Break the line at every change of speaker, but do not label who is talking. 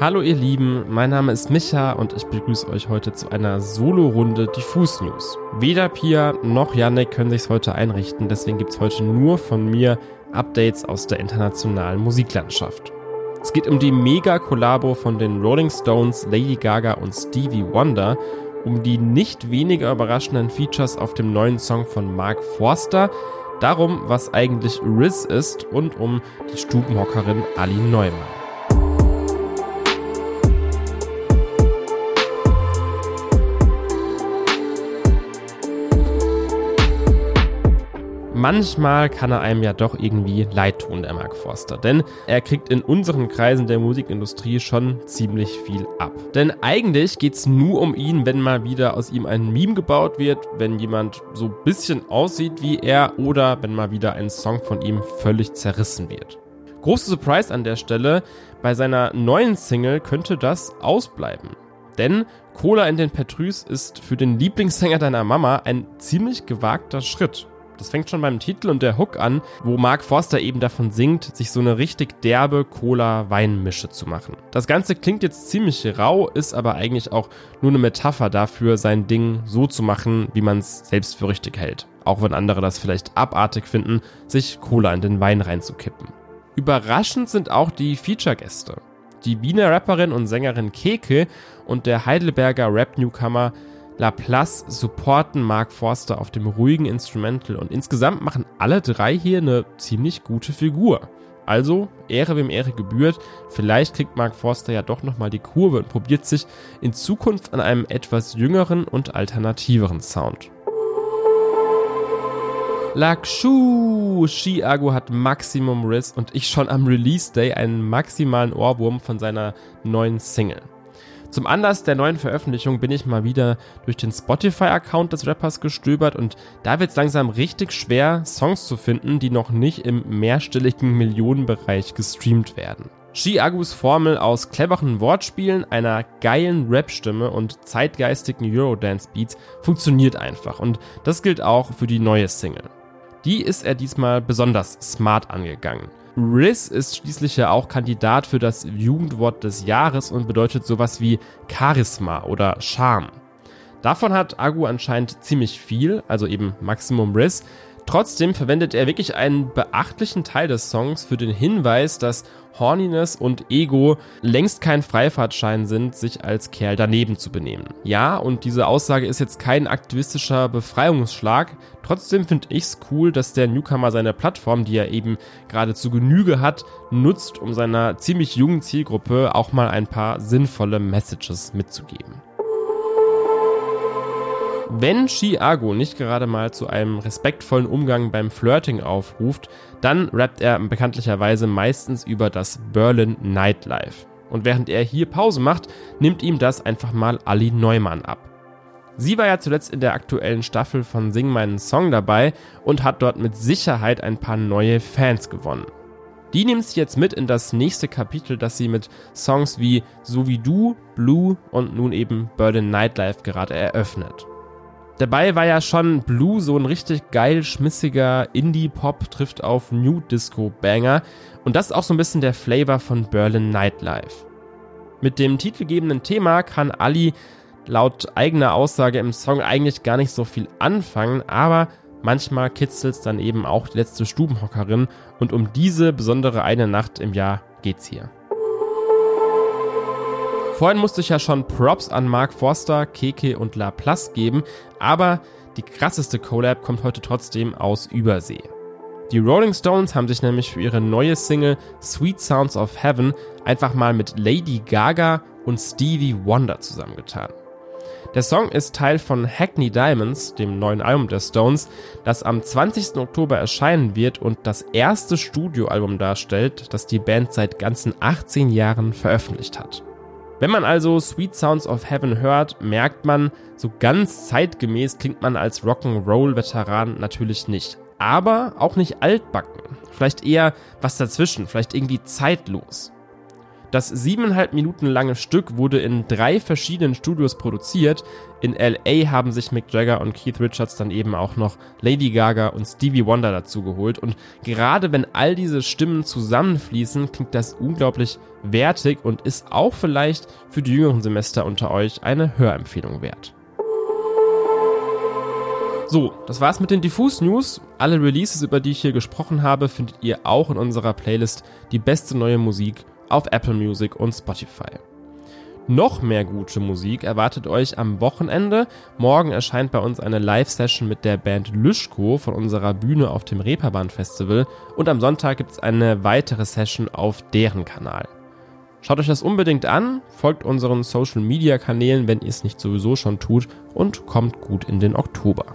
Hallo ihr Lieben, mein Name ist Micha und ich begrüße euch heute zu einer Solo-Runde Diffus News. Weder Pia noch Yannick können sich's heute einrichten, deswegen gibt's heute nur von mir Updates aus der internationalen Musiklandschaft. Es geht um die Mega-Kollabo von den Rolling Stones, Lady Gaga und Stevie Wonder, um die nicht weniger überraschenden Features auf dem neuen Song von Mark Forster, darum, was eigentlich Riz ist und um die Stubenhockerin Ali Neumann. Manchmal kann er einem ja doch irgendwie leid tun, der Mark Forster. Denn er kriegt in unseren Kreisen der Musikindustrie schon ziemlich viel ab. Denn eigentlich geht es nur um ihn, wenn mal wieder aus ihm ein Meme gebaut wird, wenn jemand so ein bisschen aussieht wie er oder wenn mal wieder ein Song von ihm völlig zerrissen wird. Große Surprise an der Stelle, bei seiner neuen Single könnte das ausbleiben. Denn Cola in den Petrus ist für den Lieblingssänger deiner Mama ein ziemlich gewagter Schritt. Das fängt schon beim Titel und der Hook an, wo Mark Forster eben davon singt, sich so eine richtig derbe Cola-Weinmische zu machen. Das Ganze klingt jetzt ziemlich rau, ist aber eigentlich auch nur eine Metapher dafür, sein Ding so zu machen, wie man es selbst für richtig hält. Auch wenn andere das vielleicht abartig finden, sich Cola in den Wein reinzukippen. Überraschend sind auch die Feature-Gäste. Die Wiener Rapperin und Sängerin Keke und der Heidelberger Rap-Newcomer Laplace supporten Mark Forster auf dem ruhigen Instrumental und insgesamt machen alle drei hier eine ziemlich gute Figur. Also, Ehre wem Ehre gebührt, vielleicht kriegt Mark Forster ja doch nochmal die Kurve und probiert sich in Zukunft an einem etwas jüngeren und alternativeren Sound. Lakshu! Chiago hat Maximum Riss und ich schon am Release Day einen maximalen Ohrwurm von seiner neuen Single. Zum Anlass der neuen Veröffentlichung bin ich mal wieder durch den Spotify-Account des Rappers gestöbert und da wird es langsam richtig schwer, Songs zu finden, die noch nicht im mehrstelligen Millionenbereich gestreamt werden. Chiagus Formel aus cleveren Wortspielen, einer geilen Rap-Stimme und zeitgeistigen Eurodance-Beats funktioniert einfach und das gilt auch für die neue Single. Die ist er diesmal besonders smart angegangen. Riz ist schließlich ja auch Kandidat für das Jugendwort des Jahres und bedeutet sowas wie Charisma oder Charme. Davon hat Agu anscheinend ziemlich viel, also eben Maximum Riz, Trotzdem verwendet er wirklich einen beachtlichen Teil des Songs für den Hinweis, dass Horniness und Ego längst kein Freifahrtschein sind, sich als Kerl daneben zu benehmen. Ja, und diese Aussage ist jetzt kein aktivistischer Befreiungsschlag. Trotzdem finde ich's cool, dass der Newcomer seine Plattform, die er eben gerade zu Genüge hat, nutzt, um seiner ziemlich jungen Zielgruppe auch mal ein paar sinnvolle Messages mitzugeben. Wenn Chiago nicht gerade mal zu einem respektvollen Umgang beim Flirting aufruft, dann rappt er bekanntlicherweise meistens über das Berlin Nightlife. Und während er hier Pause macht, nimmt ihm das einfach mal Ali Neumann ab. Sie war ja zuletzt in der aktuellen Staffel von Sing meinen Song dabei und hat dort mit Sicherheit ein paar neue Fans gewonnen. Die nimmt sie jetzt mit in das nächste Kapitel, das sie mit Songs wie So wie du, Blue und nun eben Berlin Nightlife gerade eröffnet. Dabei war ja schon Blue so ein richtig geil schmissiger Indie-Pop, trifft auf New Disco-Banger. Und das ist auch so ein bisschen der Flavor von Berlin Nightlife. Mit dem titelgebenden Thema kann Ali laut eigener Aussage im Song eigentlich gar nicht so viel anfangen, aber manchmal kitzelt es dann eben auch die letzte Stubenhockerin und um diese besondere eine Nacht im Jahr geht's hier. Vorhin musste ich ja schon Props an Mark Forster, Keke und Laplace geben, aber die krasseste Collab kommt heute trotzdem aus Übersee. Die Rolling Stones haben sich nämlich für ihre neue Single Sweet Sounds of Heaven einfach mal mit Lady Gaga und Stevie Wonder zusammengetan. Der Song ist Teil von Hackney Diamonds, dem neuen Album der Stones, das am 20. Oktober erscheinen wird und das erste Studioalbum darstellt, das die Band seit ganzen 18 Jahren veröffentlicht hat. Wenn man also Sweet Sounds of Heaven hört, merkt man, so ganz zeitgemäß klingt man als Rock'n'Roll-Veteran natürlich nicht. Aber auch nicht altbacken. Vielleicht eher was dazwischen, vielleicht irgendwie zeitlos. Das siebeneinhalb Minuten lange Stück wurde in drei verschiedenen Studios produziert. In LA haben sich Mick Jagger und Keith Richards dann eben auch noch Lady Gaga und Stevie Wonder dazu geholt. Und gerade wenn all diese Stimmen zusammenfließen, klingt das unglaublich wertig und ist auch vielleicht für die jüngeren Semester unter euch eine Hörempfehlung wert. So, das war's mit den Diffus News. Alle Releases, über die ich hier gesprochen habe, findet ihr auch in unserer Playlist Die beste neue Musik auf Apple Music und Spotify. Noch mehr gute Musik erwartet euch am Wochenende. Morgen erscheint bei uns eine Live-Session mit der Band Lüschko von unserer Bühne auf dem Reeperbahn Festival und am Sonntag gibt es eine weitere Session auf deren Kanal. Schaut euch das unbedingt an, folgt unseren Social Media Kanälen, wenn ihr es nicht sowieso schon tut und kommt gut in den Oktober.